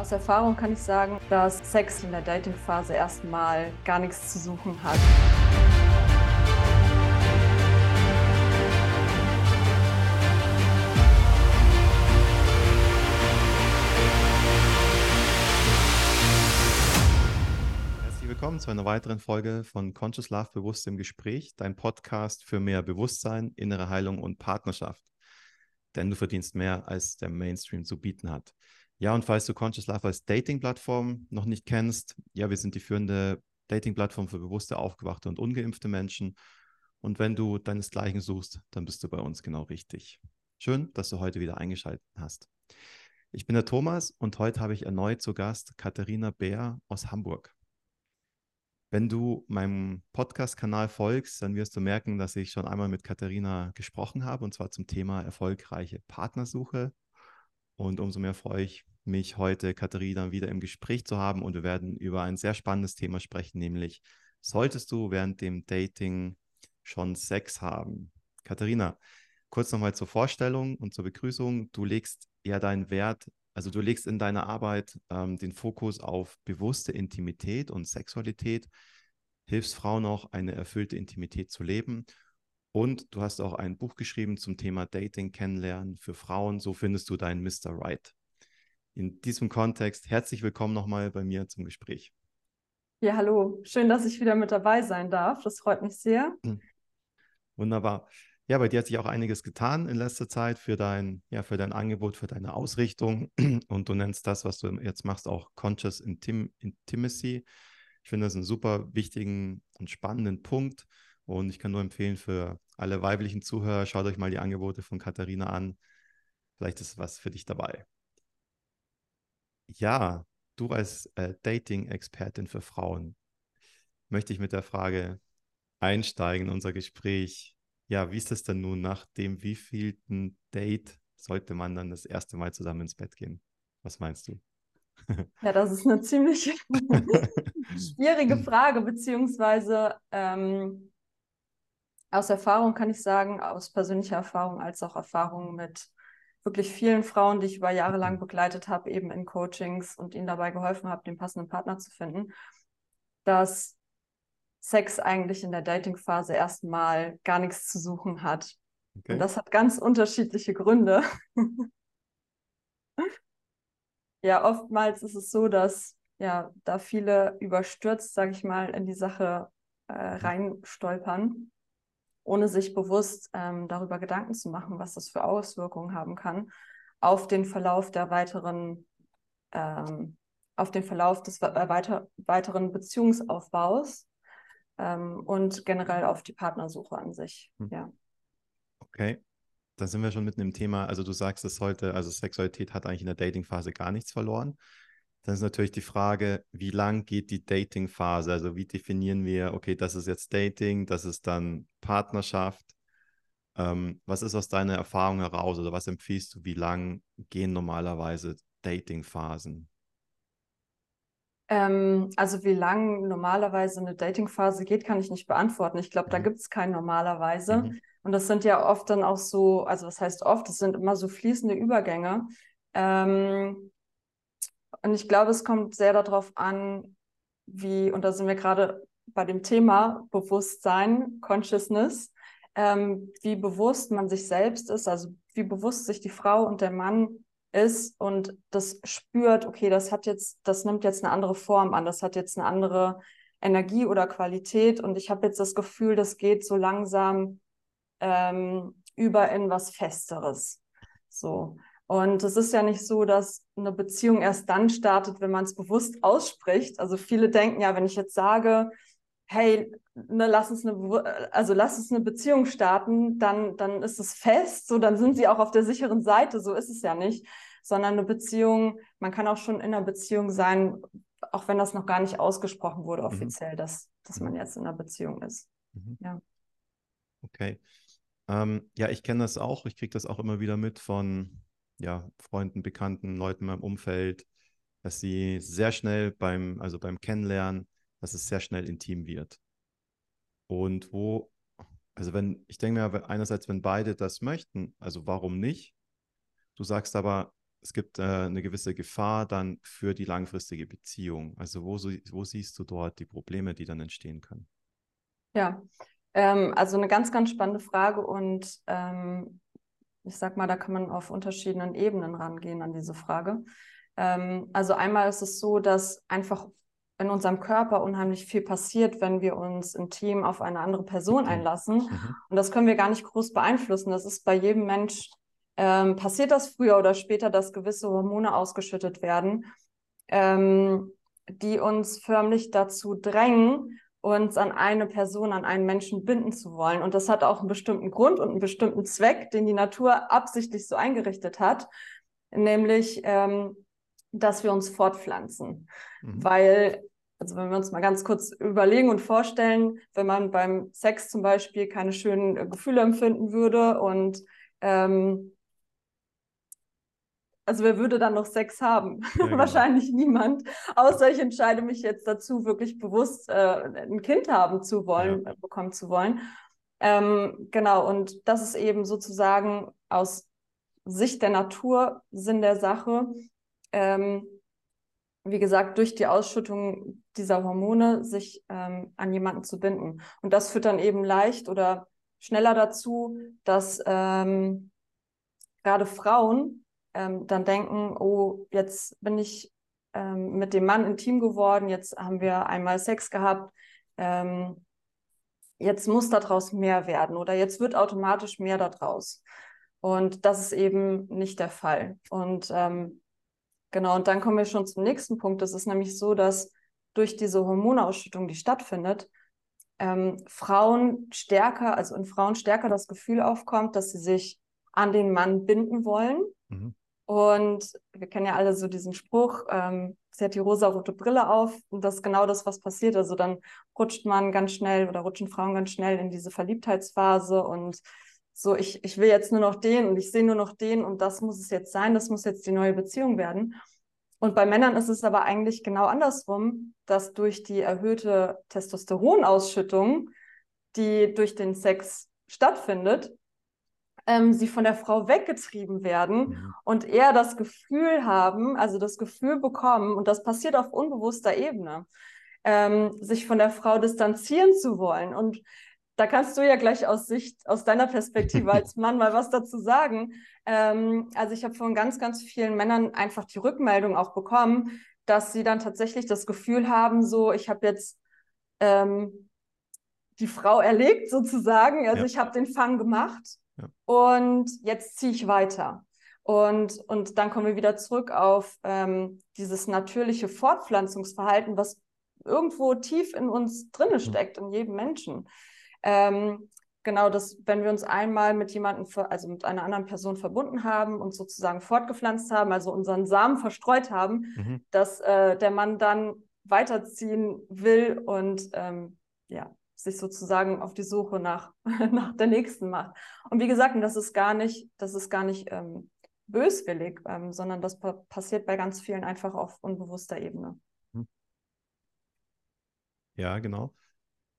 Aus Erfahrung kann ich sagen, dass Sex in der Datingphase erstmal gar nichts zu suchen hat. Herzlich willkommen zu einer weiteren Folge von Conscious Love Bewusst im Gespräch, dein Podcast für mehr Bewusstsein, innere Heilung und Partnerschaft. Denn du verdienst mehr, als der Mainstream zu bieten hat. Ja, und falls du Conscious Life als Dating-Plattform noch nicht kennst, ja, wir sind die führende Dating-Plattform für bewusste, aufgewachte und ungeimpfte Menschen. Und wenn du deinesgleichen suchst, dann bist du bei uns genau richtig. Schön, dass du heute wieder eingeschaltet hast. Ich bin der Thomas und heute habe ich erneut zu Gast Katharina Bär aus Hamburg. Wenn du meinem Podcast-Kanal folgst, dann wirst du merken, dass ich schon einmal mit Katharina gesprochen habe und zwar zum Thema erfolgreiche Partnersuche. Und umso mehr freue ich mich heute, Katharina, wieder im Gespräch zu haben und wir werden über ein sehr spannendes Thema sprechen, nämlich solltest du während dem Dating schon Sex haben? Katharina, kurz nochmal zur Vorstellung und zur Begrüßung. Du legst ja deinen Wert, also du legst in deiner Arbeit ähm, den Fokus auf bewusste Intimität und Sexualität, hilfst Frauen auch eine erfüllte Intimität zu leben und du hast auch ein Buch geschrieben zum Thema Dating kennenlernen für Frauen. So findest du deinen Mr. Right. In diesem Kontext herzlich willkommen nochmal bei mir zum Gespräch. Ja, hallo. Schön, dass ich wieder mit dabei sein darf. Das freut mich sehr. Hm. Wunderbar. Ja, bei dir hat sich auch einiges getan in letzter Zeit für dein, ja, für dein Angebot, für deine Ausrichtung. Und du nennst das, was du jetzt machst, auch Conscious Intim Intimacy. Ich finde das einen super wichtigen und spannenden Punkt. Und ich kann nur empfehlen für alle weiblichen Zuhörer, schaut euch mal die Angebote von Katharina an. Vielleicht ist was für dich dabei. Ja, du als äh, Dating-Expertin für Frauen, möchte ich mit der Frage einsteigen in unser Gespräch. Ja, wie ist es denn nun nach dem wievielten Date sollte man dann das erste Mal zusammen ins Bett gehen? Was meinst du? Ja, das ist eine ziemlich schwierige Frage, beziehungsweise ähm, aus Erfahrung kann ich sagen, aus persönlicher Erfahrung als auch Erfahrung mit wirklich vielen Frauen, die ich über Jahre lang mhm. begleitet habe, eben in Coachings und ihnen dabei geholfen habe, den passenden Partner zu finden, dass Sex eigentlich in der Dating-Phase erstmal gar nichts zu suchen hat. Okay. Und das hat ganz unterschiedliche Gründe. ja, oftmals ist es so, dass ja da viele überstürzt, sage ich mal, in die Sache äh, reinstolpern ohne sich bewusst ähm, darüber Gedanken zu machen, was das für Auswirkungen haben kann auf den Verlauf der weiteren, ähm, auf den Verlauf des äh, weiter, weiteren Beziehungsaufbaus ähm, und generell auf die Partnersuche an sich. Hm. Ja. Okay. Da sind wir schon mitten im Thema. Also du sagst es heute, also Sexualität hat eigentlich in der Dating-Phase gar nichts verloren. Dann ist natürlich die Frage, wie lang geht die Dating-Phase? Also wie definieren wir, okay, das ist jetzt Dating, das ist dann Partnerschaft. Ähm, was ist aus deiner Erfahrung heraus oder was empfiehlst du, wie lang gehen normalerweise Dating-Phasen? Ähm, also wie lang normalerweise eine Dating-Phase geht, kann ich nicht beantworten. Ich glaube, mhm. da gibt es kein normalerweise. Mhm. Und das sind ja oft dann auch so, also was heißt oft, das sind immer so fließende Übergänge. Ähm, und ich glaube, es kommt sehr darauf an, wie, und da sind wir gerade bei dem Thema Bewusstsein, Consciousness, ähm, wie bewusst man sich selbst ist, also wie bewusst sich die Frau und der Mann ist und das spürt, okay, das hat jetzt, das nimmt jetzt eine andere Form an, das hat jetzt eine andere Energie oder Qualität und ich habe jetzt das Gefühl, das geht so langsam ähm, über in was Festeres. So. Und es ist ja nicht so, dass eine Beziehung erst dann startet, wenn man es bewusst ausspricht. Also viele denken ja, wenn ich jetzt sage, hey, ne, lass uns eine, also lass uns eine Beziehung starten, dann, dann ist es fest, so dann sind sie auch auf der sicheren Seite. So ist es ja nicht, sondern eine Beziehung, man kann auch schon in einer Beziehung sein, auch wenn das noch gar nicht ausgesprochen wurde mhm. offiziell, mhm. dass, dass man mhm. jetzt in einer Beziehung ist. Mhm. Ja. Okay. Ähm, ja, ich kenne das auch. Ich kriege das auch immer wieder mit von ja, Freunden, Bekannten, Leuten in meinem Umfeld, dass sie sehr schnell beim, also beim Kennenlernen, dass es sehr schnell intim wird. Und wo, also wenn, ich denke mir einerseits, wenn beide das möchten, also warum nicht? Du sagst aber, es gibt äh, eine gewisse Gefahr dann für die langfristige Beziehung. Also wo, wo siehst du dort die Probleme, die dann entstehen können? Ja, ähm, also eine ganz, ganz spannende Frage und ähm, ich sag mal, da kann man auf unterschiedlichen Ebenen rangehen an diese Frage. Ähm, also einmal ist es so, dass einfach in unserem Körper unheimlich viel passiert, wenn wir uns intim auf eine andere Person mhm. einlassen. Mhm. Und das können wir gar nicht groß beeinflussen. Das ist bei jedem Mensch, ähm, passiert das früher oder später, dass gewisse Hormone ausgeschüttet werden, ähm, die uns förmlich dazu drängen, uns an eine Person, an einen Menschen binden zu wollen. Und das hat auch einen bestimmten Grund und einen bestimmten Zweck, den die Natur absichtlich so eingerichtet hat, nämlich, ähm, dass wir uns fortpflanzen. Mhm. Weil, also wenn wir uns mal ganz kurz überlegen und vorstellen, wenn man beim Sex zum Beispiel keine schönen Gefühle empfinden würde und ähm, also wer würde dann noch Sex haben? Ja, genau. Wahrscheinlich niemand. Außer ich entscheide mich jetzt dazu, wirklich bewusst äh, ein Kind haben zu wollen, ja. äh, bekommen zu wollen. Ähm, genau, und das ist eben sozusagen aus Sicht der Natur Sinn der Sache. Ähm, wie gesagt, durch die Ausschüttung dieser Hormone sich ähm, an jemanden zu binden. Und das führt dann eben leicht oder schneller dazu, dass ähm, gerade Frauen ähm, dann denken, oh, jetzt bin ich ähm, mit dem Mann intim geworden, jetzt haben wir einmal Sex gehabt, ähm, jetzt muss daraus mehr werden oder jetzt wird automatisch mehr daraus. Und das ist eben nicht der Fall. Und ähm, genau, und dann kommen wir schon zum nächsten Punkt. Es ist nämlich so, dass durch diese Hormonausschüttung, die stattfindet, ähm, Frauen stärker, also in Frauen stärker das Gefühl aufkommt, dass sie sich an den Mann binden wollen. Mhm. Und wir kennen ja alle so diesen Spruch, ähm, sie hat die rosa-rote Brille auf und das ist genau das, was passiert. Also dann rutscht man ganz schnell oder rutschen Frauen ganz schnell in diese Verliebtheitsphase und so, ich, ich will jetzt nur noch den und ich sehe nur noch den und das muss es jetzt sein, das muss jetzt die neue Beziehung werden. Und bei Männern ist es aber eigentlich genau andersrum, dass durch die erhöhte Testosteronausschüttung, die durch den Sex stattfindet, ähm, sie von der Frau weggetrieben werden mhm. und eher das Gefühl haben, also das Gefühl bekommen, und das passiert auf unbewusster Ebene, ähm, sich von der Frau distanzieren zu wollen. Und da kannst du ja gleich aus Sicht, aus deiner Perspektive als Mann mal was dazu sagen. Ähm, also ich habe von ganz, ganz vielen Männern einfach die Rückmeldung auch bekommen, dass sie dann tatsächlich das Gefühl haben, so, ich habe jetzt ähm, die Frau erlegt sozusagen. Also ja. ich habe den Fang gemacht und jetzt ziehe ich weiter. Und, und dann kommen wir wieder zurück auf ähm, dieses natürliche Fortpflanzungsverhalten, was irgendwo tief in uns drinne steckt, in jedem Menschen. Ähm, genau das, wenn wir uns einmal mit jemandem, also mit einer anderen Person verbunden haben und sozusagen fortgepflanzt haben, also unseren Samen verstreut haben, mhm. dass äh, der Mann dann weiterziehen will und ähm, ja, sich sozusagen auf die Suche nach, nach der nächsten macht. Und wie gesagt, das ist gar nicht, das ist gar nicht ähm, böswillig, ähm, sondern das pa passiert bei ganz vielen einfach auf unbewusster Ebene. Hm. Ja, genau.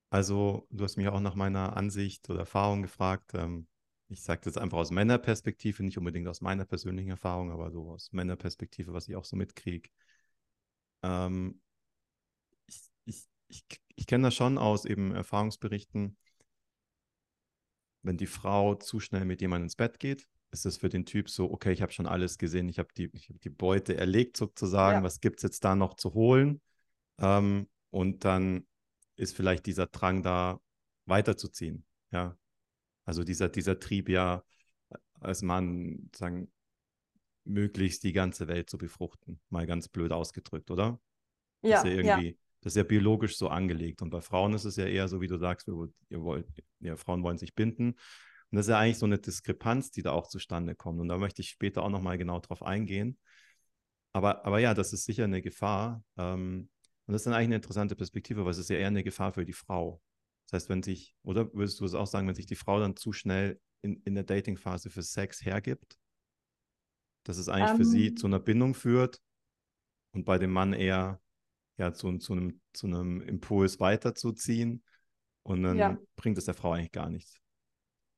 Also, du hast mich auch nach meiner Ansicht oder Erfahrung gefragt. Ähm, ich sage das einfach aus Männerperspektive, nicht unbedingt aus meiner persönlichen Erfahrung, aber so aus Männerperspektive, was ich auch so mitkriege. Ähm, ich, ich, ich, ich kenne das schon aus eben Erfahrungsberichten. Wenn die Frau zu schnell mit jemandem ins Bett geht, ist es für den Typ so, okay, ich habe schon alles gesehen, ich habe die, hab die Beute erlegt sozusagen, ja. was gibt es jetzt da noch zu holen? Ähm, und dann ist vielleicht dieser Drang da weiterzuziehen. Ja. Also dieser, dieser Trieb ja als Mann sagen, möglichst die ganze Welt zu befruchten, mal ganz blöd ausgedrückt, oder? Ja, er irgendwie ja. Das ist ja biologisch so angelegt. Und bei Frauen ist es ja eher so, wie du sagst, ihr wollt, ja, Frauen wollen sich binden. Und das ist ja eigentlich so eine Diskrepanz, die da auch zustande kommt. Und da möchte ich später auch nochmal genau drauf eingehen. Aber, aber ja, das ist sicher eine Gefahr. Ähm, und das ist dann eigentlich eine interessante Perspektive, weil es ist ja eher eine Gefahr für die Frau. Das heißt, wenn sich, oder würdest du es auch sagen, wenn sich die Frau dann zu schnell in, in der Dating-Phase für Sex hergibt, dass es eigentlich um, für sie ähm. zu einer Bindung führt und bei dem Mann eher ja, zu, zu, einem, zu einem Impuls weiterzuziehen. Und dann ja. bringt es der Frau eigentlich gar nichts.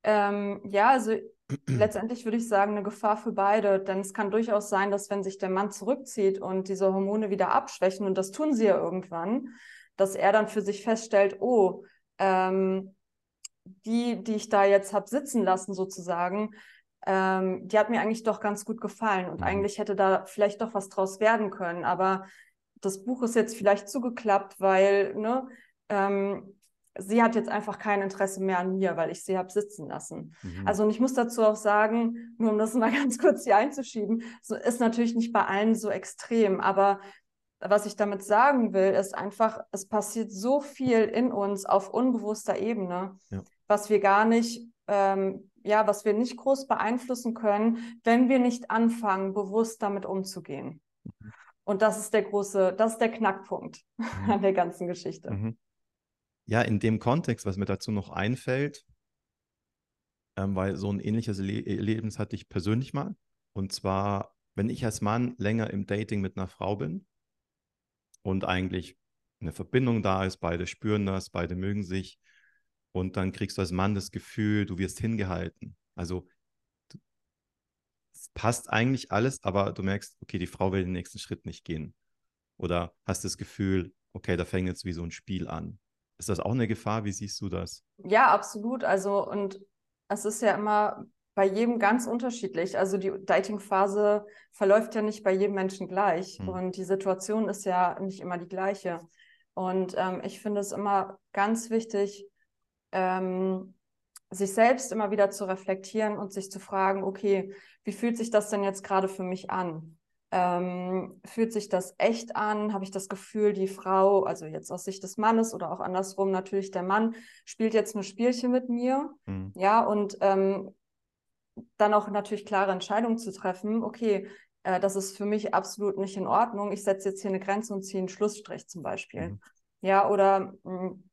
Ähm, ja, also letztendlich würde ich sagen, eine Gefahr für beide, denn es kann durchaus sein, dass wenn sich der Mann zurückzieht und diese Hormone wieder abschwächen, und das tun sie ja irgendwann, dass er dann für sich feststellt, oh, ähm, die, die ich da jetzt habe sitzen lassen sozusagen, ähm, die hat mir eigentlich doch ganz gut gefallen und mhm. eigentlich hätte da vielleicht doch was draus werden können, aber das Buch ist jetzt vielleicht zugeklappt, weil ne, ähm, sie hat jetzt einfach kein Interesse mehr an mir, weil ich sie habe sitzen lassen. Mhm. Also und ich muss dazu auch sagen, nur um das mal ganz kurz hier einzuschieben, so ist natürlich nicht bei allen so extrem, aber was ich damit sagen will, ist einfach, es passiert so viel in uns auf unbewusster Ebene, ja. was wir gar nicht, ähm, ja, was wir nicht groß beeinflussen können, wenn wir nicht anfangen, bewusst damit umzugehen. Mhm. Und das ist der große, das ist der Knackpunkt mhm. an der ganzen Geschichte. Mhm. Ja, in dem Kontext, was mir dazu noch einfällt, ähm, weil so ein ähnliches Le Erlebnis hatte ich persönlich mal. Und zwar, wenn ich als Mann länger im Dating mit einer Frau bin und eigentlich eine Verbindung da ist, beide spüren das, beide mögen sich und dann kriegst du als Mann das Gefühl, du wirst hingehalten. Also es passt eigentlich alles, aber du merkst, okay, die Frau will den nächsten Schritt nicht gehen. Oder hast das Gefühl, okay, da fängt jetzt wie so ein Spiel an. Ist das auch eine Gefahr? Wie siehst du das? Ja, absolut. Also, und es ist ja immer bei jedem ganz unterschiedlich. Also die Dating-Phase verläuft ja nicht bei jedem Menschen gleich. Hm. Und die Situation ist ja nicht immer die gleiche. Und ähm, ich finde es immer ganz wichtig, ähm, sich selbst immer wieder zu reflektieren und sich zu fragen, okay, wie fühlt sich das denn jetzt gerade für mich an? Ähm, fühlt sich das echt an? Habe ich das Gefühl, die Frau, also jetzt aus Sicht des Mannes oder auch andersrum natürlich der Mann, spielt jetzt ein Spielchen mit mir? Mhm. Ja, und ähm, dann auch natürlich klare Entscheidungen zu treffen, okay, äh, das ist für mich absolut nicht in Ordnung. Ich setze jetzt hier eine Grenze und ziehe einen Schlussstrich zum Beispiel. Mhm. Ja, oder mh, hm,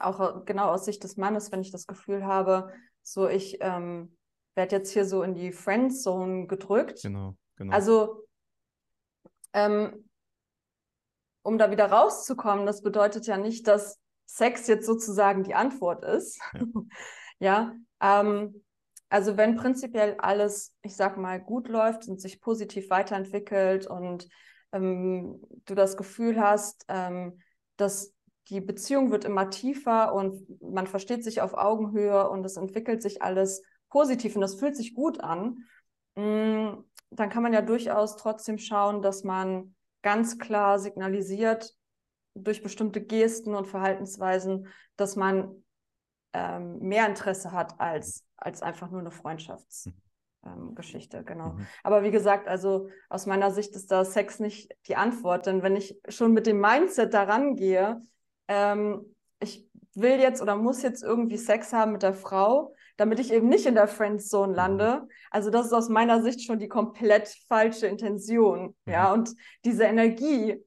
auch genau aus Sicht des Mannes, wenn ich das Gefühl habe, so ich ähm, werde jetzt hier so in die Friendzone gedrückt. Genau, genau. Also ähm, um da wieder rauszukommen, das bedeutet ja nicht, dass Sex jetzt sozusagen die Antwort ist. Ja, ja ähm, also wenn prinzipiell alles, ich sag mal, gut läuft und sich positiv weiterentwickelt und ähm, du das Gefühl hast, ähm, dass die Beziehung wird immer tiefer und man versteht sich auf Augenhöhe und es entwickelt sich alles positiv und das fühlt sich gut an, mm, dann kann man ja durchaus trotzdem schauen, dass man ganz klar signalisiert durch bestimmte Gesten und Verhaltensweisen, dass man ähm, mehr Interesse hat als, als einfach nur eine Freundschaftsgeschichte, ähm, genau. Mhm. Aber wie gesagt, also aus meiner Sicht ist da Sex nicht die Antwort, denn wenn ich schon mit dem Mindset daran gehe, ähm, ich will jetzt oder muss jetzt irgendwie Sex haben mit der Frau, damit ich eben nicht in der Friendzone lande. Mhm. Also das ist aus meiner Sicht schon die komplett falsche Intention. Mhm. Ja, und diese Energie,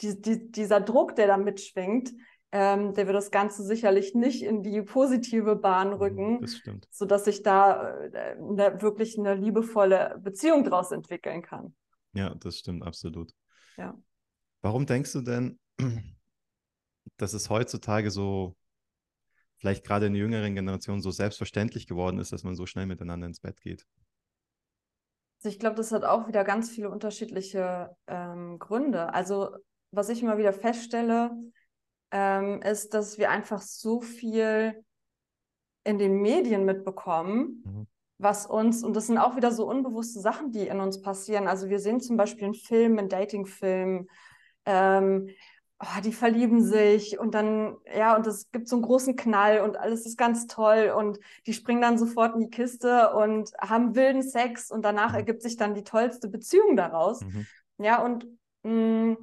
die, die, dieser Druck, der da mitschwingt, ähm, der wird das Ganze sicherlich nicht in die positive Bahn mhm, rücken, das stimmt. sodass sich da äh, eine, wirklich eine liebevolle Beziehung daraus entwickeln kann. Ja, das stimmt absolut. Ja. Warum denkst du denn, dass es heutzutage so vielleicht gerade in der jüngeren Generation so selbstverständlich geworden ist, dass man so schnell miteinander ins Bett geht? Also ich glaube, das hat auch wieder ganz viele unterschiedliche ähm, Gründe. Also was ich immer wieder feststelle, ähm, ist, dass wir einfach so viel in den Medien mitbekommen, mhm. was uns, und das sind auch wieder so unbewusste Sachen, die in uns passieren. Also wir sehen zum Beispiel einen Film, einen Datingfilm, ähm, oh, die verlieben sich und dann, ja, und es gibt so einen großen Knall und alles ist ganz toll und die springen dann sofort in die Kiste und haben wilden Sex und danach mhm. ergibt sich dann die tollste Beziehung daraus. Mhm. Ja, und mh, mm,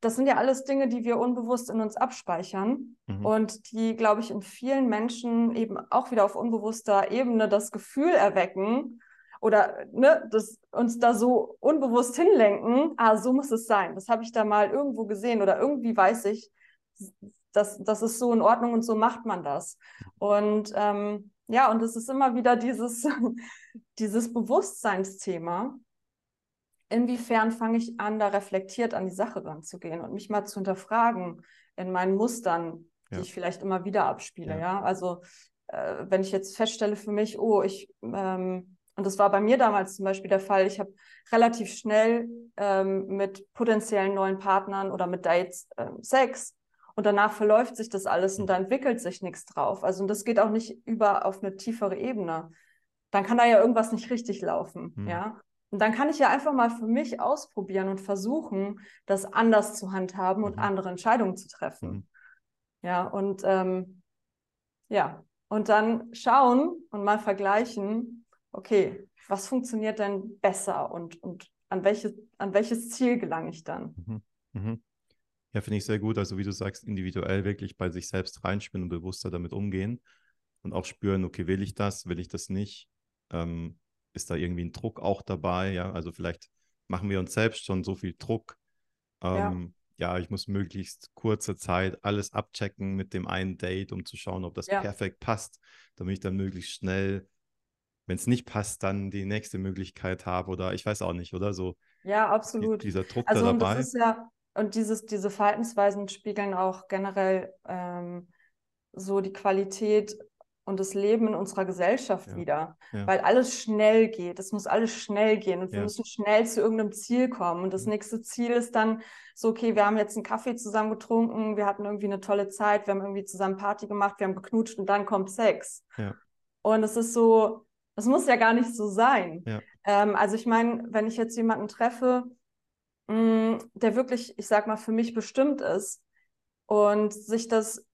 das sind ja alles Dinge, die wir unbewusst in uns abspeichern mhm. und die, glaube ich, in vielen Menschen eben auch wieder auf unbewusster Ebene das Gefühl erwecken, oder ne, das uns da so unbewusst hinlenken, ah, so muss es sein. Das habe ich da mal irgendwo gesehen oder irgendwie weiß ich, das, das ist so in Ordnung und so macht man das. Und ähm, ja, und es ist immer wieder dieses, dieses Bewusstseinsthema. Inwiefern fange ich an, da reflektiert an die Sache ranzugehen und mich mal zu hinterfragen in meinen Mustern, die ja. ich vielleicht immer wieder abspiele. Ja, ja? also äh, wenn ich jetzt feststelle für mich, oh, ich, ähm, und das war bei mir damals zum Beispiel der Fall, ich habe relativ schnell ähm, mit potenziellen neuen Partnern oder mit Dates ähm, Sex und danach verläuft sich das alles und da entwickelt sich nichts drauf. Also und das geht auch nicht über auf eine tiefere Ebene. Dann kann da ja irgendwas nicht richtig laufen, mhm. ja. Und dann kann ich ja einfach mal für mich ausprobieren und versuchen, das anders zu handhaben und mhm. andere Entscheidungen zu treffen. Mhm. Ja, und ähm, ja, und dann schauen und mal vergleichen, okay, was funktioniert denn besser und, und an, welche, an welches Ziel gelange ich dann? Mhm. Mhm. Ja, finde ich sehr gut. Also wie du sagst, individuell wirklich bei sich selbst reinspielen und bewusster damit umgehen und auch spüren, okay, will ich das, will ich das nicht? Ähm, ist da irgendwie ein Druck auch dabei? Ja, also vielleicht machen wir uns selbst schon so viel Druck. Ähm, ja. ja. ich muss möglichst kurze Zeit alles abchecken mit dem einen Date, um zu schauen, ob das ja. perfekt passt, damit ich dann möglichst schnell, wenn es nicht passt, dann die nächste Möglichkeit habe oder ich weiß auch nicht, oder so. Ja, absolut. Die, dieser Druck also, da dabei. Das ist ja, und dieses, diese Verhaltensweisen spiegeln auch generell ähm, so die Qualität und das Leben in unserer Gesellschaft ja. wieder, ja. weil alles schnell geht. Es muss alles schnell gehen und wir ja. müssen schnell zu irgendeinem Ziel kommen. Und das mhm. nächste Ziel ist dann so, okay, wir haben jetzt einen Kaffee zusammen getrunken, wir hatten irgendwie eine tolle Zeit, wir haben irgendwie zusammen Party gemacht, wir haben geknutscht und dann kommt Sex. Und es ist so, das muss ja gar nicht so sein. Ähm, also ich meine, wenn ich jetzt jemanden treffe, mh, mm, der wirklich, ich sag mal, für mich bestimmt ist und sich das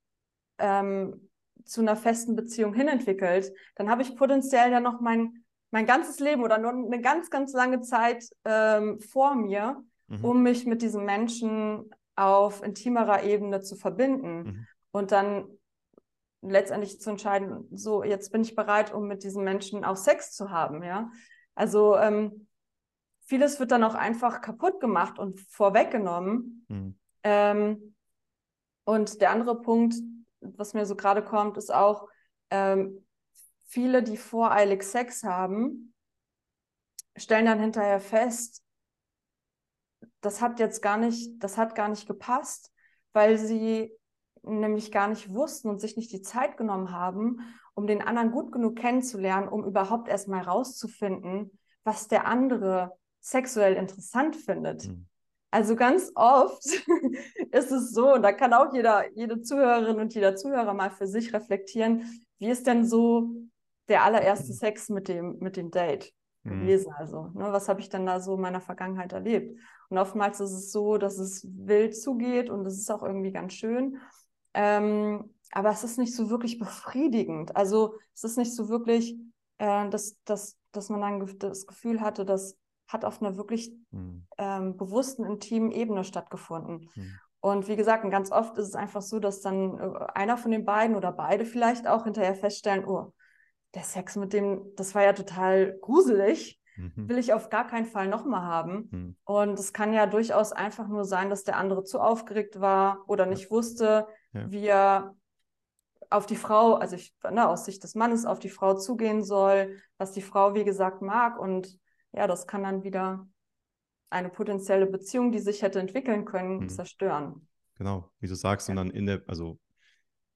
ähm, zu einer festen Beziehung hinentwickelt, dann habe ich potenziell ja noch mein, mein ganzes Leben oder nur eine ganz, ganz lange Zeit ähm, vor mir, mhm. um mich mit diesem Menschen auf intimerer Ebene zu verbinden mhm. und dann letztendlich zu entscheiden, so jetzt bin ich bereit, um mit diesem Menschen auch Sex zu haben, ja. Also ähm, vieles wird dann auch einfach kaputt gemacht und vorweggenommen. Mhm. Ähm, und der andere Punkt, was mir so gerade kommt, ist auch, ähm, viele, die voreilig Sex haben, stellen dann hinterher fest, das hat jetzt gar nicht, das hat gar nicht gepasst, weil sie nämlich gar nicht wussten und sich nicht die Zeit genommen haben, um den anderen gut genug kennenzulernen, um überhaupt erstmal rauszufinden, was der andere sexuell interessant findet. Mhm. Also ganz oft ist es so, und da kann auch jeder, jede Zuhörerin und jeder Zuhörer mal für sich reflektieren, wie ist denn so der allererste Sex mit dem, mit dem Date mhm. gewesen? Also, ne, was habe ich denn da so in meiner Vergangenheit erlebt? Und oftmals ist es so, dass es wild zugeht und es ist auch irgendwie ganz schön. Ähm, aber es ist nicht so wirklich befriedigend. Also es ist nicht so wirklich, äh, dass, dass, dass man dann das Gefühl hatte, dass hat auf einer wirklich mhm. ähm, bewussten, intimen Ebene stattgefunden. Mhm. Und wie gesagt, ganz oft ist es einfach so, dass dann äh, einer von den beiden oder beide vielleicht auch hinterher feststellen, oh, der Sex mit dem, das war ja total gruselig, mhm. will ich auf gar keinen Fall nochmal haben. Mhm. Und es kann ja durchaus einfach nur sein, dass der andere zu aufgeregt war oder nicht ja. wusste, ja. wie er auf die Frau, also ich, ne, aus Sicht des Mannes auf die Frau zugehen soll, was die Frau, wie gesagt, mag. Und ja, das kann dann wieder eine potenzielle Beziehung, die sich hätte entwickeln können, mhm. zerstören. Genau, wie du sagst, ja. und dann in der, also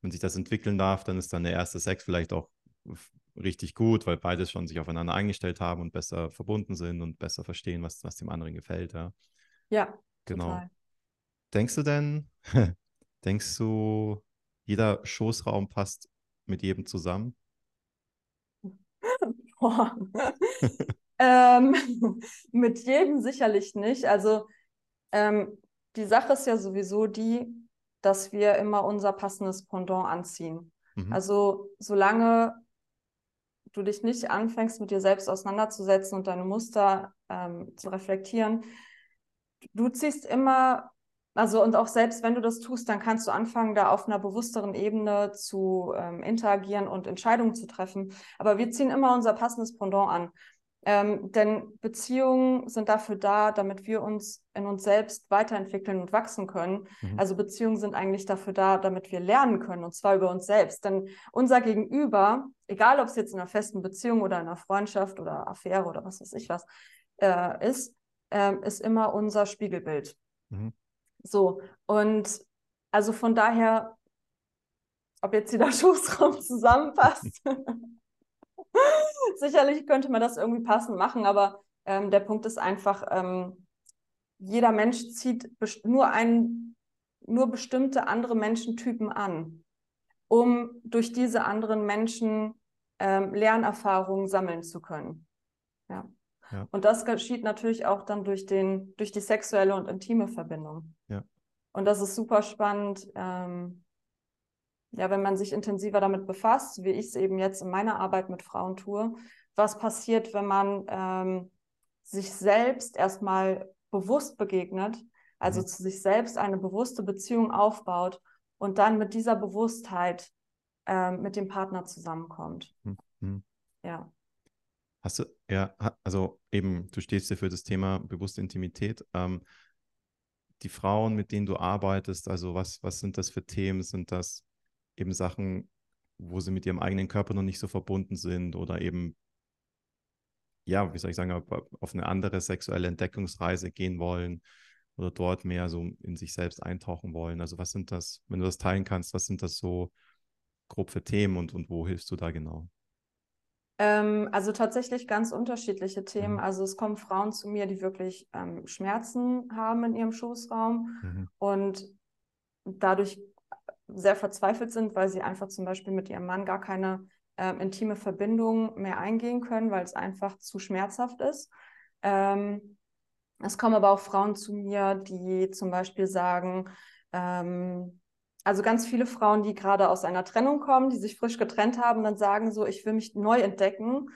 wenn sich das entwickeln darf, dann ist dann der erste Sex vielleicht auch richtig gut, weil beide schon sich aufeinander eingestellt haben und besser verbunden sind und besser verstehen, was, was dem anderen gefällt. Ja, ja genau. Total. Denkst du denn, denkst du, jeder Schoßraum passt mit jedem zusammen? Boah. Ähm, mit jedem sicherlich nicht. Also ähm, die Sache ist ja sowieso die, dass wir immer unser passendes Pendant anziehen. Mhm. Also solange du dich nicht anfängst, mit dir selbst auseinanderzusetzen und deine Muster ähm, zu reflektieren, du ziehst immer, also und auch selbst wenn du das tust, dann kannst du anfangen, da auf einer bewussteren Ebene zu ähm, interagieren und Entscheidungen zu treffen. Aber wir ziehen immer unser passendes Pendant an. Ähm, denn Beziehungen sind dafür da, damit wir uns in uns selbst weiterentwickeln und wachsen können. Mhm. Also Beziehungen sind eigentlich dafür da, damit wir lernen können, und zwar über uns selbst. Denn unser Gegenüber, egal ob es jetzt in einer festen Beziehung oder in einer Freundschaft oder Affäre oder was weiß ich was äh, ist, äh, ist immer unser Spiegelbild. Mhm. So, und also von daher ob jetzt jeder Schoßraum zusammenpasst. Sicherlich könnte man das irgendwie passend machen, aber ähm, der Punkt ist einfach, ähm, jeder Mensch zieht nur ein, nur bestimmte andere Menschentypen an, um durch diese anderen Menschen ähm, Lernerfahrungen sammeln zu können. Ja. Ja. Und das geschieht natürlich auch dann durch, den, durch die sexuelle und intime Verbindung. Ja. Und das ist super spannend, ähm, ja, wenn man sich intensiver damit befasst, wie ich es eben jetzt in meiner Arbeit mit Frauen tue, was passiert, wenn man ähm, sich selbst erstmal bewusst begegnet, also mhm. zu sich selbst eine bewusste Beziehung aufbaut und dann mit dieser Bewusstheit ähm, mit dem Partner zusammenkommt. Mhm. Ja. Hast du, ja, also eben, du stehst ja für das Thema bewusste Intimität. Ähm, die Frauen, mit denen du arbeitest, also was, was sind das für Themen? Sind das eben Sachen, wo sie mit ihrem eigenen Körper noch nicht so verbunden sind oder eben, ja, wie soll ich sagen, auf eine andere sexuelle Entdeckungsreise gehen wollen oder dort mehr so in sich selbst eintauchen wollen. Also was sind das, wenn du das teilen kannst, was sind das so grob für Themen und, und wo hilfst du da genau? Ähm, also tatsächlich ganz unterschiedliche Themen. Mhm. Also es kommen Frauen zu mir, die wirklich ähm, Schmerzen haben in ihrem Schoßraum mhm. und dadurch sehr verzweifelt sind, weil sie einfach zum Beispiel mit ihrem Mann gar keine äh, intime Verbindung mehr eingehen können, weil es einfach zu schmerzhaft ist. Ähm, es kommen aber auch Frauen zu mir, die zum Beispiel sagen, ähm, also ganz viele Frauen, die gerade aus einer Trennung kommen, die sich frisch getrennt haben, dann sagen so, ich will mich neu entdecken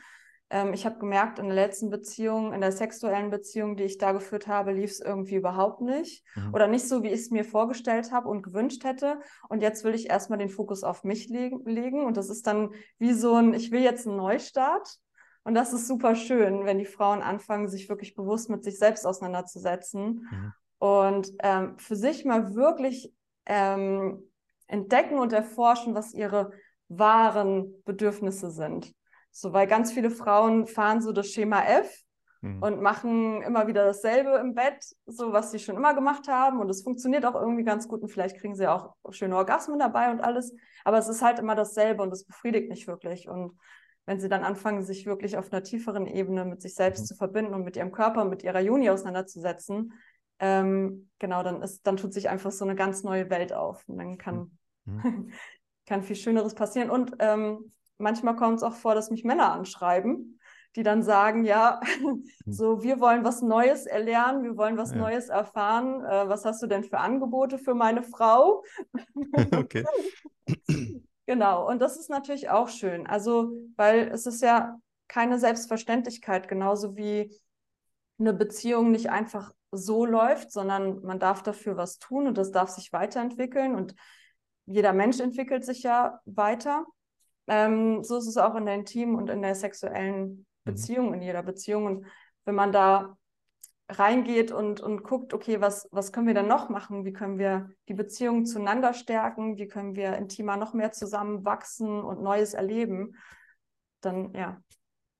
ähm, ich habe gemerkt, in der letzten Beziehung, in der sexuellen Beziehung, die ich da geführt habe, lief es irgendwie überhaupt nicht. Mhm. Oder nicht so, wie ich es mir vorgestellt habe und gewünscht hätte. Und jetzt will ich erstmal den Fokus auf mich legen, legen. Und das ist dann wie so ein, ich will jetzt einen Neustart. Und das ist super schön, wenn die Frauen anfangen, sich wirklich bewusst mit sich selbst auseinanderzusetzen mhm. und ähm, für sich mal wirklich ähm, entdecken und erforschen, was ihre wahren Bedürfnisse sind. So, weil ganz viele Frauen fahren so das Schema F mhm. und machen immer wieder dasselbe im Bett, so was sie schon immer gemacht haben. Und es funktioniert auch irgendwie ganz gut und vielleicht kriegen sie auch schöne Orgasmen dabei und alles. Aber es ist halt immer dasselbe und es befriedigt nicht wirklich. Und wenn sie dann anfangen, sich wirklich auf einer tieferen Ebene mit sich selbst mhm. zu verbinden und mit ihrem Körper, mit ihrer Juni auseinanderzusetzen, ähm, genau, dann ist, dann tut sich einfach so eine ganz neue Welt auf. Und dann kann, mhm. kann viel Schöneres passieren. Und ähm, manchmal kommt es auch vor, dass mich Männer anschreiben, die dann sagen, ja, hm. so, wir wollen was Neues erlernen, wir wollen was ja. Neues erfahren. Äh, was hast du denn für Angebote für meine Frau? okay. genau, und das ist natürlich auch schön. Also, weil es ist ja keine Selbstverständlichkeit, genauso wie eine Beziehung nicht einfach so läuft, sondern man darf dafür was tun und das darf sich weiterentwickeln und jeder Mensch entwickelt sich ja weiter. Ähm, so ist es auch in der intimen und in der sexuellen mhm. Beziehung, mhm. in jeder Beziehung. Und wenn man da reingeht und, und guckt, okay, was, was können wir denn noch machen? Wie können wir die Beziehung zueinander stärken? Wie können wir intimer noch mehr zusammenwachsen und Neues erleben? Dann, ja,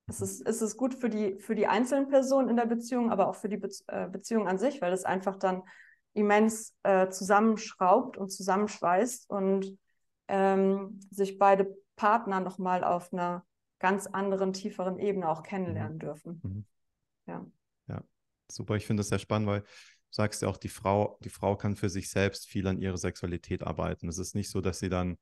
es ist, es ist gut für die, für die einzelnen Personen in der Beziehung, aber auch für die Be äh, Beziehung an sich, weil es einfach dann immens äh, zusammenschraubt und zusammenschweißt und ähm, sich beide Partner nochmal auf einer ganz anderen, tieferen Ebene auch kennenlernen mhm. dürfen. Mhm. Ja. Ja, super. Ich finde das sehr spannend, weil du sagst ja auch, die Frau, die Frau kann für sich selbst viel an ihrer Sexualität arbeiten. Es ist nicht so, dass sie dann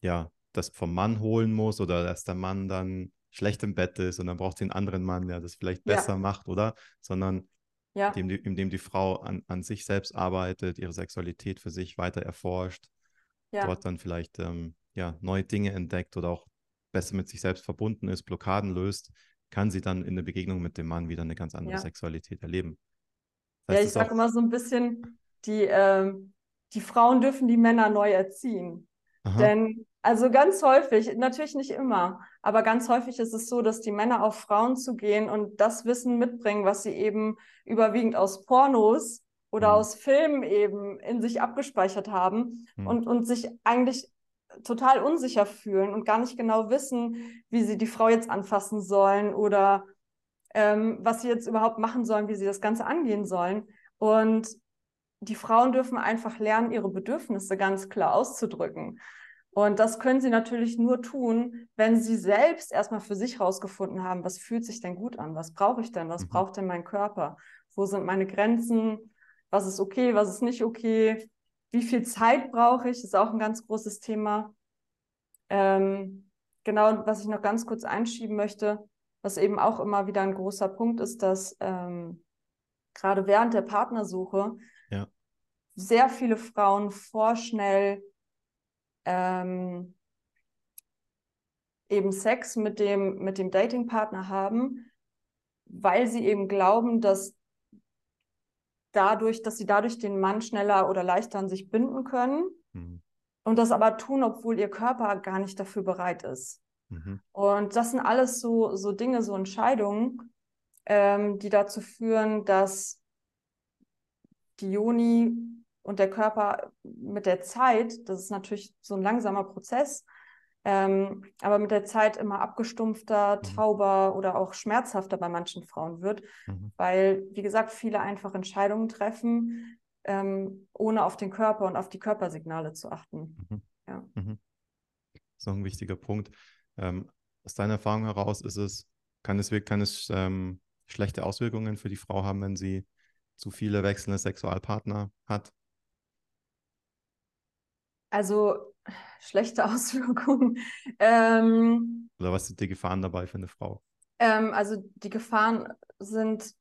ja das vom Mann holen muss oder dass der Mann dann schlecht im Bett ist und dann braucht sie einen anderen Mann, der das vielleicht besser ja. macht, oder? Sondern ja. indem, die, indem die Frau an, an sich selbst arbeitet, ihre Sexualität für sich weiter erforscht, ja. dort dann vielleicht ähm, ja, neue Dinge entdeckt oder auch besser mit sich selbst verbunden ist, Blockaden löst, kann sie dann in der Begegnung mit dem Mann wieder eine ganz andere ja. Sexualität erleben. Das heißt, ja, ich sage immer so ein bisschen, die, äh, die Frauen dürfen die Männer neu erziehen. Aha. Denn, also ganz häufig, natürlich nicht immer, aber ganz häufig ist es so, dass die Männer auf Frauen zugehen und das Wissen mitbringen, was sie eben überwiegend aus Pornos oder mhm. aus Filmen eben in sich abgespeichert haben mhm. und, und sich eigentlich total unsicher fühlen und gar nicht genau wissen, wie sie die Frau jetzt anfassen sollen oder ähm, was sie jetzt überhaupt machen sollen, wie sie das Ganze angehen sollen. Und die Frauen dürfen einfach lernen, ihre Bedürfnisse ganz klar auszudrücken. Und das können sie natürlich nur tun, wenn sie selbst erstmal für sich rausgefunden haben, was fühlt sich denn gut an, was brauche ich denn, was mhm. braucht denn mein Körper, wo sind meine Grenzen, was ist okay, was ist nicht okay, wie viel Zeit brauche ich, ist auch ein ganz großes Thema. Ähm, genau, was ich noch ganz kurz einschieben möchte, was eben auch immer wieder ein großer Punkt ist, dass ähm, gerade während der Partnersuche. Sehr viele Frauen vorschnell ähm, eben Sex mit dem, mit dem Datingpartner haben, weil sie eben glauben, dass dadurch, dass sie dadurch den Mann schneller oder leichter an sich binden können mhm. und das aber tun, obwohl ihr Körper gar nicht dafür bereit ist. Mhm. Und das sind alles so, so Dinge, so Entscheidungen, ähm, die dazu führen, dass die Joni und der Körper mit der Zeit, das ist natürlich so ein langsamer Prozess, ähm, aber mit der Zeit immer abgestumpfter, mhm. tauber oder auch schmerzhafter bei manchen Frauen wird, mhm. weil, wie gesagt, viele einfach Entscheidungen treffen, ähm, ohne auf den Körper und auf die Körpersignale zu achten. Mhm. Ja. Mhm. Das ist noch ein wichtiger Punkt. Ähm, aus deiner Erfahrung heraus ist es, kann es, kann es ähm, schlechte Auswirkungen für die Frau haben, wenn sie zu viele wechselnde Sexualpartner hat? Also schlechte Auswirkungen. Ähm, Oder was sind die Gefahren dabei für eine Frau? Ähm, also die Gefahren sind,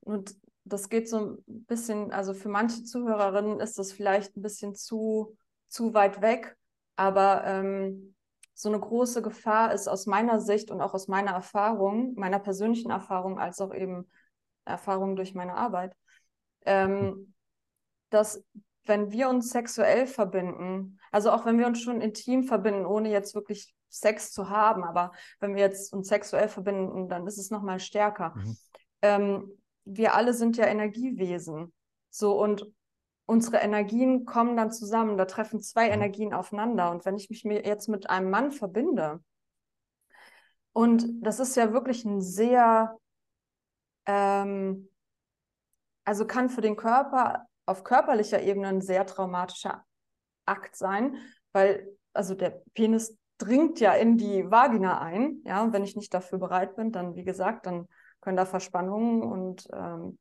und das geht so ein bisschen, also für manche Zuhörerinnen ist das vielleicht ein bisschen zu, zu weit weg, aber ähm, so eine große Gefahr ist aus meiner Sicht und auch aus meiner Erfahrung, meiner persönlichen Erfahrung, als auch eben Erfahrung durch meine Arbeit, ähm, dass wenn wir uns sexuell verbinden, also auch wenn wir uns schon intim verbinden, ohne jetzt wirklich Sex zu haben, aber wenn wir jetzt uns sexuell verbinden, dann ist es nochmal stärker. Mhm. Ähm, wir alle sind ja Energiewesen. So und unsere Energien kommen dann zusammen. Da treffen zwei mhm. Energien aufeinander. Und wenn ich mich mir jetzt mit einem Mann verbinde, und das ist ja wirklich ein sehr, ähm, also kann für den Körper auf körperlicher Ebene ein sehr traumatischer Akt sein, weil also der Penis dringt ja in die Vagina ein. Ja, und wenn ich nicht dafür bereit bin, dann, wie gesagt, dann können da Verspannungen und ähm,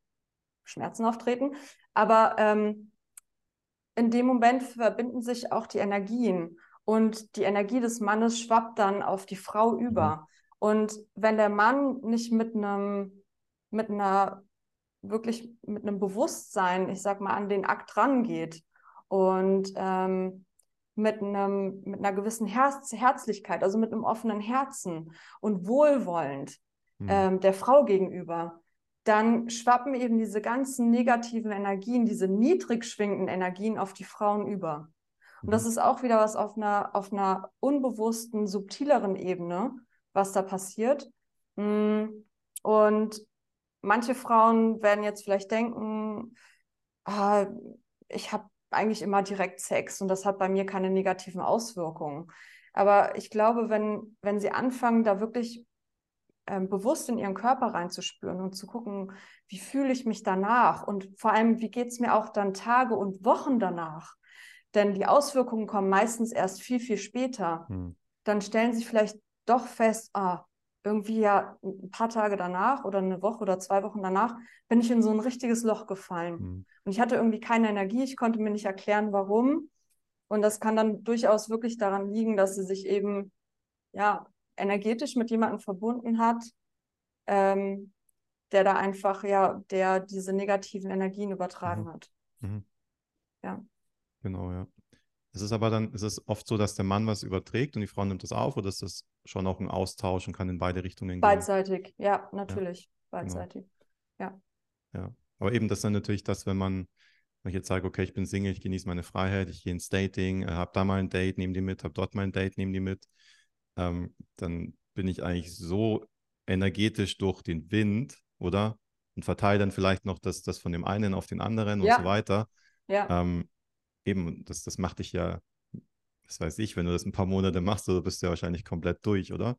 Schmerzen auftreten. Aber ähm, in dem Moment verbinden sich auch die Energien und die Energie des Mannes schwappt dann auf die Frau über. Mhm. Und wenn der Mann nicht mit einem mit einer wirklich mit einem Bewusstsein, ich sag mal, an den Akt rangeht und ähm, mit, einem, mit einer gewissen Herz Herzlichkeit, also mit einem offenen Herzen und wohlwollend mhm. ähm, der Frau gegenüber, dann schwappen eben diese ganzen negativen Energien, diese niedrig schwingenden Energien auf die Frauen über. Und das mhm. ist auch wieder was auf einer, auf einer unbewussten, subtileren Ebene, was da passiert. Mm, und manche Frauen werden jetzt vielleicht denken, ah, ich habe eigentlich immer direkt Sex und das hat bei mir keine negativen Auswirkungen. Aber ich glaube, wenn, wenn sie anfangen, da wirklich ähm, bewusst in ihren Körper reinzuspüren und zu gucken, wie fühle ich mich danach und vor allem, wie geht es mir auch dann Tage und Wochen danach. Denn die Auswirkungen kommen meistens erst viel, viel später. Hm. Dann stellen sie vielleicht doch fest, ah, irgendwie ja ein paar Tage danach oder eine Woche oder zwei Wochen danach bin ich in so ein richtiges Loch gefallen. Mhm. Und ich hatte irgendwie keine Energie, ich konnte mir nicht erklären, warum. Und das kann dann durchaus wirklich daran liegen, dass sie sich eben ja energetisch mit jemandem verbunden hat, ähm, der da einfach ja, der diese negativen Energien übertragen mhm. hat. Mhm. Ja. Genau, ja. Es ist aber dann, ist es oft so, dass der Mann was überträgt und die Frau nimmt das auf oder ist das schon auch ein Austausch und kann in beide Richtungen gehen? Beidseitig, ja, natürlich. Ja, genau. Beidseitig. Genau. Ja. Ja. Aber eben das ist dann natürlich das, wenn man, wenn ich jetzt sage, okay, ich bin Single, ich genieße meine Freiheit, ich gehe ins Dating, äh, habe da mal ein Date, nehme die mit, habe dort mal ein Date, nehme die mit, ähm, dann bin ich eigentlich so energetisch durch den Wind, oder? Und verteile dann vielleicht noch das, das von dem einen auf den anderen ja. und so weiter. Ja. Ähm, eben, das, das macht dich ja, was weiß ich, wenn du das ein paar Monate machst, so bist du ja wahrscheinlich komplett durch, oder?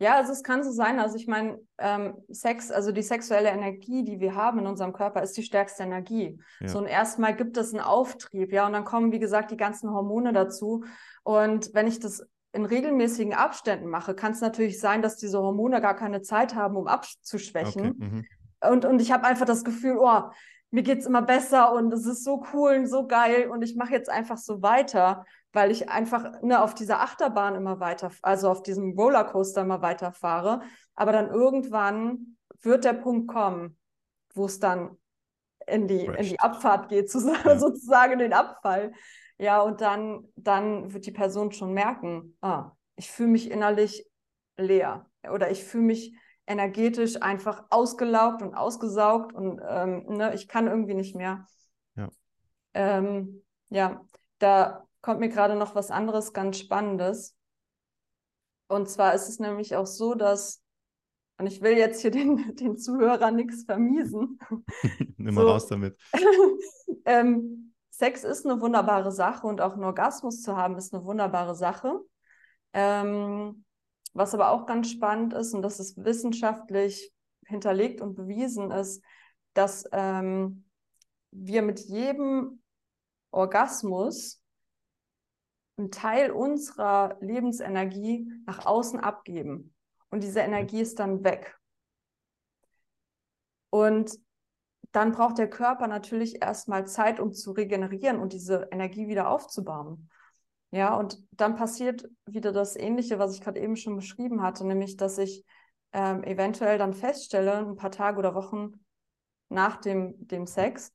Ja, also es kann so sein. Also ich meine, ähm, Sex, also die sexuelle Energie, die wir haben in unserem Körper, ist die stärkste Energie. Ja. So und erstmal gibt es einen Auftrieb, ja, und dann kommen, wie gesagt, die ganzen Hormone dazu. Und wenn ich das in regelmäßigen Abständen mache, kann es natürlich sein, dass diese Hormone gar keine Zeit haben, um abzuschwächen. Okay. Mhm. Und, und ich habe einfach das Gefühl, oh, mir geht es immer besser und es ist so cool und so geil und ich mache jetzt einfach so weiter weil ich einfach ne, auf dieser Achterbahn immer weiter, also auf diesem Rollercoaster immer weiterfahre. Aber dann irgendwann wird der Punkt kommen, wo es dann in die, in die Abfahrt geht, ja. sozusagen in den Abfall. Ja, und dann, dann wird die Person schon merken, ah, ich fühle mich innerlich leer oder ich fühle mich energetisch einfach ausgelaugt und ausgesaugt und ähm, ne, ich kann irgendwie nicht mehr. Ja, ähm, ja da kommt mir gerade noch was anderes ganz Spannendes. Und zwar ist es nämlich auch so, dass, und ich will jetzt hier den, den Zuhörern nichts vermiesen. Nimm mal so, raus damit. ähm, Sex ist eine wunderbare Sache und auch einen Orgasmus zu haben ist eine wunderbare Sache. Ähm, was aber auch ganz spannend ist und das ist wissenschaftlich hinterlegt und bewiesen ist, dass ähm, wir mit jedem Orgasmus einen Teil unserer Lebensenergie nach außen abgeben. Und diese Energie ist dann weg. Und dann braucht der Körper natürlich erstmal Zeit, um zu regenerieren und diese Energie wieder aufzubauen. Ja, und dann passiert wieder das Ähnliche, was ich gerade eben schon beschrieben hatte, nämlich, dass ich ähm, eventuell dann feststelle, ein paar Tage oder Wochen nach dem, dem Sex,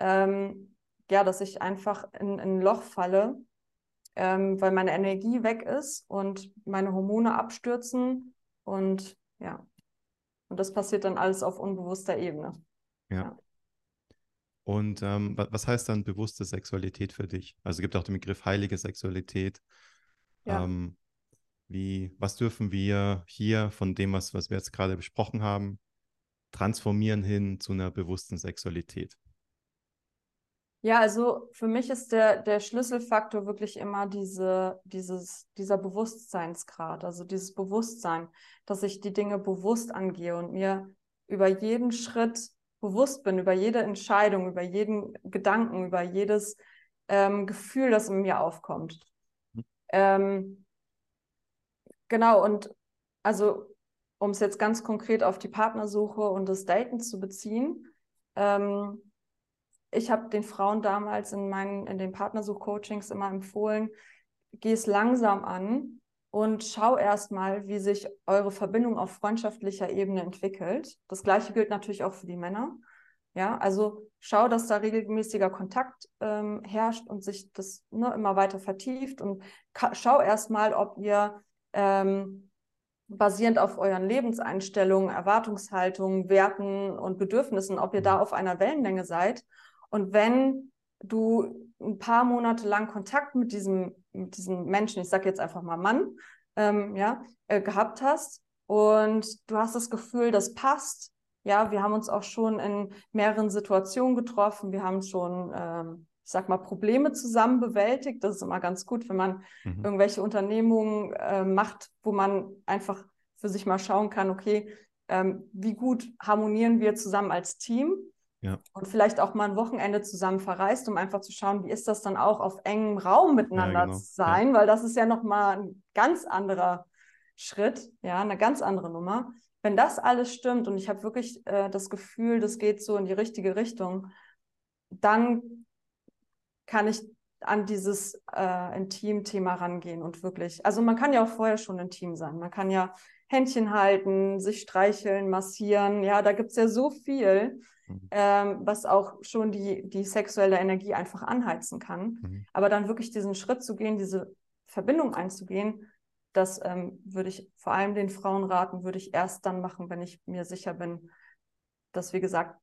ähm, ja, dass ich einfach in, in ein Loch falle, ähm, weil meine Energie weg ist und meine Hormone abstürzen und ja, und das passiert dann alles auf unbewusster Ebene. Ja. ja. Und ähm, was heißt dann bewusste Sexualität für dich? Also es gibt auch den Begriff heilige Sexualität. Ja. Ähm, wie, was dürfen wir hier von dem, was, was wir jetzt gerade besprochen haben, transformieren hin zu einer bewussten Sexualität? Ja, also für mich ist der, der Schlüsselfaktor wirklich immer diese, dieses, dieser Bewusstseinsgrad, also dieses Bewusstsein, dass ich die Dinge bewusst angehe und mir über jeden Schritt bewusst bin, über jede Entscheidung, über jeden Gedanken, über jedes ähm, Gefühl, das in mir aufkommt. Mhm. Ähm, genau, und also um es jetzt ganz konkret auf die Partnersuche und das Daten zu beziehen, ähm, ich habe den Frauen damals in meinen, in den Partnersuch-Coachings immer empfohlen, geh es langsam an und schau erstmal, wie sich eure Verbindung auf freundschaftlicher Ebene entwickelt. Das gleiche gilt natürlich auch für die Männer. Ja, also schau, dass da regelmäßiger Kontakt ähm, herrscht und sich das ne, immer weiter vertieft und schau erstmal, ob ihr ähm, basierend auf euren Lebenseinstellungen, Erwartungshaltungen, Werten und Bedürfnissen, ob ihr da auf einer Wellenlänge seid und wenn du ein paar Monate lang Kontakt mit diesem, mit diesem Menschen, ich sage jetzt einfach mal Mann, ähm, ja, äh, gehabt hast und du hast das Gefühl, das passt. Ja, wir haben uns auch schon in mehreren Situationen getroffen. Wir haben schon, ähm, ich sag mal, Probleme zusammen bewältigt. Das ist immer ganz gut, wenn man mhm. irgendwelche Unternehmungen äh, macht, wo man einfach für sich mal schauen kann, okay, ähm, wie gut harmonieren wir zusammen als Team? Ja. Und vielleicht auch mal ein Wochenende zusammen verreist, um einfach zu schauen, wie ist das dann auch auf engem Raum miteinander ja, genau. zu sein, ja. weil das ist ja nochmal ein ganz anderer Schritt, ja, eine ganz andere Nummer. Wenn das alles stimmt und ich habe wirklich äh, das Gefühl, das geht so in die richtige Richtung, dann kann ich an dieses äh, Intim-Thema rangehen und wirklich, also man kann ja auch vorher schon intim sein. Man kann ja Händchen halten, sich streicheln, massieren. Ja, da gibt es ja so viel. Mhm. ähm, was auch schon die, die sexuelle Energie einfach anheizen kann. Mhm. Aber dann wirklich diesen Schritt zu gehen, diese Verbindung einzugehen, das ähm, würde ich vor allem den Frauen raten, würde ich erst dann machen, wenn ich mir sicher bin, dass, wie gesagt,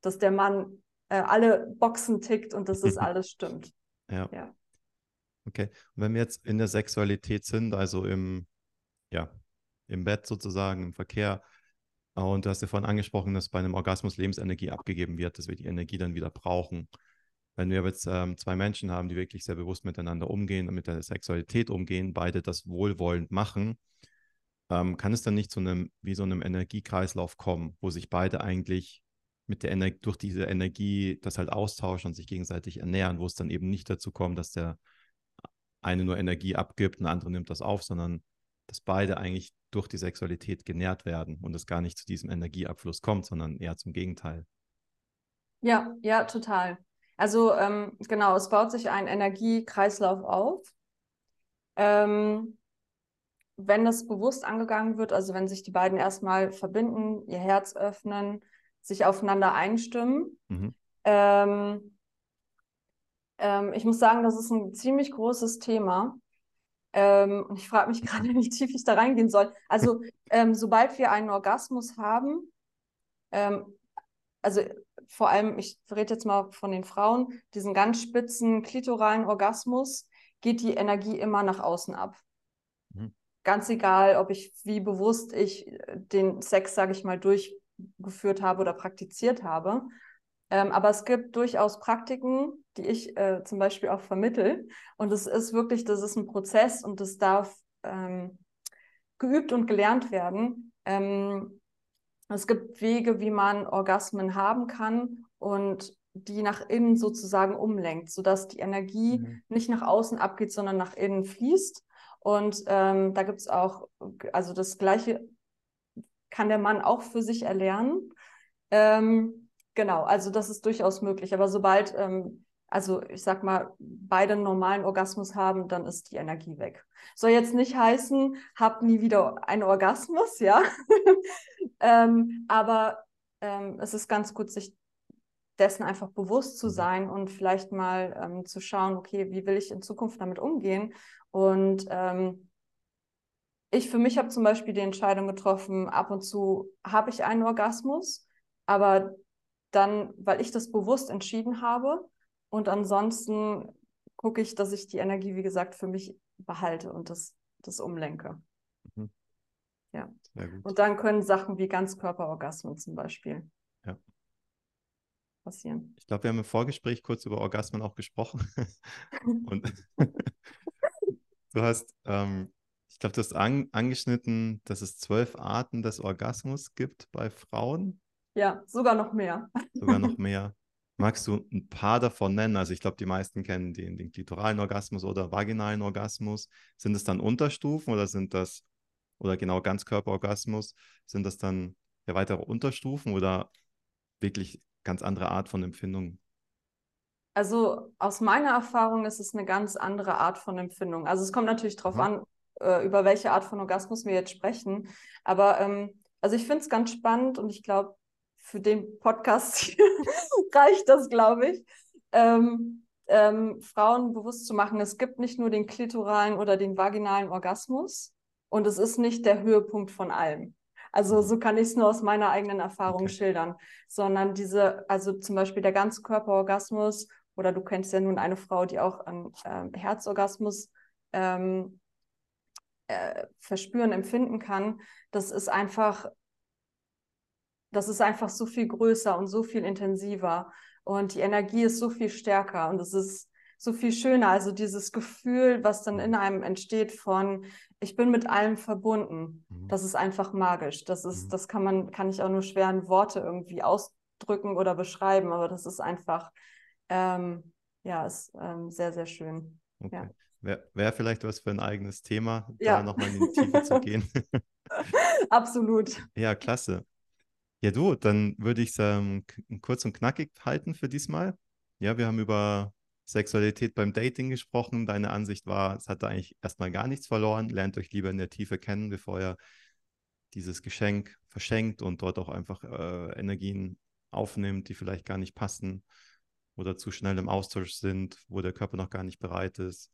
dass der Mann äh, alle Boxen tickt und dass das alles stimmt. Ja. ja. Okay. Und wenn wir jetzt in der Sexualität sind, also im, ja, im Bett sozusagen, im Verkehr, und du hast ja vorhin angesprochen, dass bei einem Orgasmus Lebensenergie abgegeben wird, dass wir die Energie dann wieder brauchen. Wenn wir jetzt ähm, zwei Menschen haben, die wirklich sehr bewusst miteinander umgehen und mit der Sexualität umgehen, beide das wohlwollend machen, ähm, kann es dann nicht zu einem, wie so einem Energiekreislauf kommen, wo sich beide eigentlich mit der Energie, durch diese Energie das halt austauschen und sich gegenseitig ernähren, wo es dann eben nicht dazu kommt, dass der eine nur Energie abgibt und der andere nimmt das auf, sondern dass beide eigentlich durch die Sexualität genährt werden und es gar nicht zu diesem Energieabfluss kommt, sondern eher zum Gegenteil. Ja, ja, total. Also ähm, genau, es baut sich ein Energiekreislauf auf. Ähm, wenn das bewusst angegangen wird, also wenn sich die beiden erstmal verbinden, ihr Herz öffnen, sich aufeinander einstimmen. Mhm. Ähm, ähm, ich muss sagen, das ist ein ziemlich großes Thema. Ähm, und ich frage mich gerade, wie tief ich da reingehen soll. Also, ähm, sobald wir einen Orgasmus haben, ähm, also vor allem, ich rede jetzt mal von den Frauen, diesen ganz spitzen klitoralen Orgasmus, geht die Energie immer nach außen ab. Mhm. Ganz egal, ob ich, wie bewusst ich äh, den Sex, sage ich mal, durchgeführt habe oder praktiziert habe. Ähm, aber es gibt durchaus Praktiken, die ich äh, zum Beispiel auch vermittel. Und es ist wirklich, das ist ein Prozess und das darf ähm, geübt und gelernt werden. Ähm, es gibt Wege, wie man Orgasmen haben kann und die nach innen sozusagen umlenkt, sodass die Energie mhm. nicht nach außen abgeht, sondern nach innen fließt. Und ähm, da gibt es auch, also das Gleiche kann der Mann auch für sich erlernen. Ähm, genau, also das ist durchaus möglich. Aber sobald, ähm, also ich sag mal, beide einen normalen Orgasmus haben, dann ist die Energie weg. Soll jetzt nicht heißen, habt nie wieder einen Orgasmus, ja. ähm, aber ähm, es ist ganz gut, sich dessen einfach bewusst zu mhm. sein und vielleicht mal ähm, zu schauen, okay, wie will ich in Zukunft damit umgehen? Und ähm, ich für mich habe zum Beispiel die Entscheidung getroffen, ab und zu habe ich einen Orgasmus, aber dann, weil ich das bewusst entschieden habe und ansonsten gucke ich, dass ich die Energie, wie gesagt, für mich behalte und das, das umlenke. Mhm. Ja. Und dann können Sachen wie Ganzkörperorgasmen zum Beispiel ja. passieren. Ich glaube, wir haben im Vorgespräch kurz über Orgasmen auch gesprochen. und du hast, ähm, ich glaube, du hast an, angeschnitten, dass es zwölf Arten des Orgasmus gibt bei Frauen. Ja, sogar noch mehr. Sogar noch mehr. Magst du ein paar davon nennen? Also ich glaube, die meisten kennen den, den klitoralen Orgasmus oder vaginalen Orgasmus. Sind es dann Unterstufen oder sind das, oder genau Ganzkörperorgasmus, sind das dann ja weitere Unterstufen oder wirklich ganz andere Art von Empfindung? Also aus meiner Erfahrung ist es eine ganz andere Art von Empfindung. Also es kommt natürlich darauf mhm. an, äh, über welche Art von Orgasmus wir jetzt sprechen. Aber ähm, also ich finde es ganz spannend und ich glaube, für den Podcast reicht das, glaube ich, ähm, ähm, Frauen bewusst zu machen, es gibt nicht nur den klitoralen oder den vaginalen Orgasmus und es ist nicht der Höhepunkt von allem. Also so kann ich es nur aus meiner eigenen Erfahrung okay. schildern, sondern diese, also zum Beispiel der ganze Körperorgasmus oder du kennst ja nun eine Frau, die auch einen äh, Herzorgasmus ähm, äh, verspüren, empfinden kann. Das ist einfach das ist einfach so viel größer und so viel intensiver und die Energie ist so viel stärker und es ist so viel schöner. Also dieses Gefühl, was dann in einem entsteht von, ich bin mit allem verbunden. Mhm. Das ist einfach magisch. Das ist, mhm. das kann man, kann ich auch nur schwer in Worte irgendwie ausdrücken oder beschreiben, aber das ist einfach, ähm, ja, ist ähm, sehr, sehr schön. Okay. Ja. Wäre wär vielleicht was für ein eigenes Thema, ja. da nochmal in die Tiefe zu gehen. Absolut. Ja, klasse. Ja, du, dann würde ich es ähm, kurz und knackig halten für diesmal. Ja, wir haben über Sexualität beim Dating gesprochen. Deine Ansicht war, es hat da eigentlich erstmal gar nichts verloren. Lernt euch lieber in der Tiefe kennen, bevor ihr dieses Geschenk verschenkt und dort auch einfach äh, Energien aufnimmt, die vielleicht gar nicht passen oder zu schnell im Austausch sind, wo der Körper noch gar nicht bereit ist.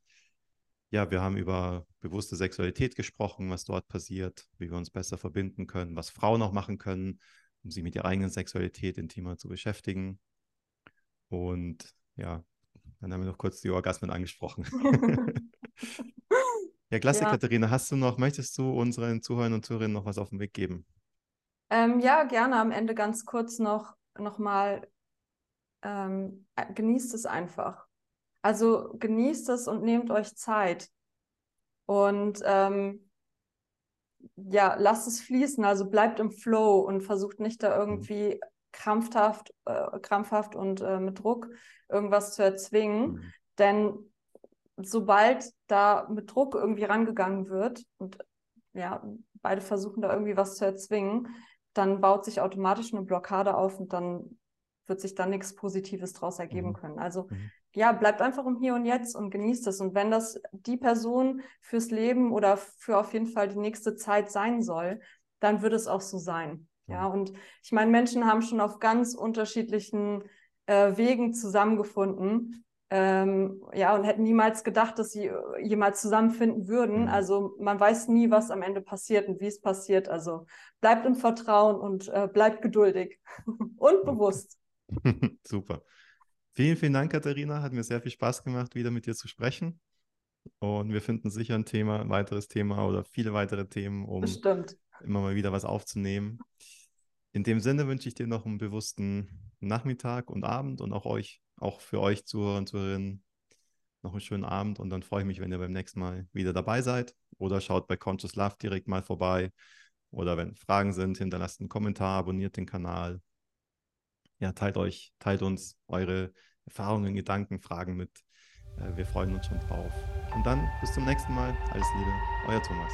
Ja, wir haben über bewusste Sexualität gesprochen, was dort passiert, wie wir uns besser verbinden können, was Frauen auch machen können, um sich mit ihrer eigenen Sexualität intimer zu beschäftigen. Und ja, dann haben wir noch kurz die Orgasmen angesprochen. ja, klasse, ja. Katharina. Hast du noch, möchtest du unseren Zuhörern und Zuhörerinnen noch was auf den Weg geben? Ähm, ja, gerne. Am Ende ganz kurz noch, noch mal, ähm, äh, genießt es einfach. Also genießt es und nehmt euch Zeit. Und ähm, ja, lasst es fließen, also bleibt im Flow und versucht nicht da Mhm. irgendwie krampfhaft, äh, krampfhaft und äh, mit Druck irgendwas zu erzwingen. Mhm. Denn sobald da mit Druck irgendwie rangegangen wird und ja, beide versuchen da irgendwie was zu erzwingen, dann baut sich automatisch eine Blockade auf und dann wird sich da nichts Positives draus ergeben Mhm. können. Also Mhm. Ja, bleibt einfach im Hier und Jetzt und genießt es. Und wenn das die Person fürs Leben oder für auf jeden Fall die nächste Zeit sein soll, dann wird es auch so sein. Ja, und ich meine, Menschen haben schon auf ganz unterschiedlichen äh, Wegen zusammengefunden. Ähm, ja, und hätten niemals gedacht, dass sie äh, jemals zusammenfinden würden. Mhm. Also man weiß nie, was am Ende passiert und wie es passiert. Also bleibt im Vertrauen und äh, bleibt geduldig und bewusst. Super. Vielen, vielen Dank, Katharina. Hat mir sehr viel Spaß gemacht, wieder mit dir zu sprechen. Und wir finden sicher ein Thema, ein weiteres Thema oder viele weitere Themen, um Bestimmt. immer mal wieder was aufzunehmen. In dem Sinne wünsche ich dir noch einen bewussten Nachmittag und Abend und auch euch, auch für euch Zuhörer und Zuhörerinnen, noch einen schönen Abend und dann freue ich mich, wenn ihr beim nächsten Mal wieder dabei seid oder schaut bei Conscious Love direkt mal vorbei oder wenn Fragen sind, hinterlasst einen Kommentar, abonniert den Kanal. Ja, teilt euch, teilt uns eure Erfahrungen, Gedanken, Fragen mit. Äh, Wir freuen uns schon drauf. Und dann bis zum nächsten Mal. Alles Liebe, euer Thomas.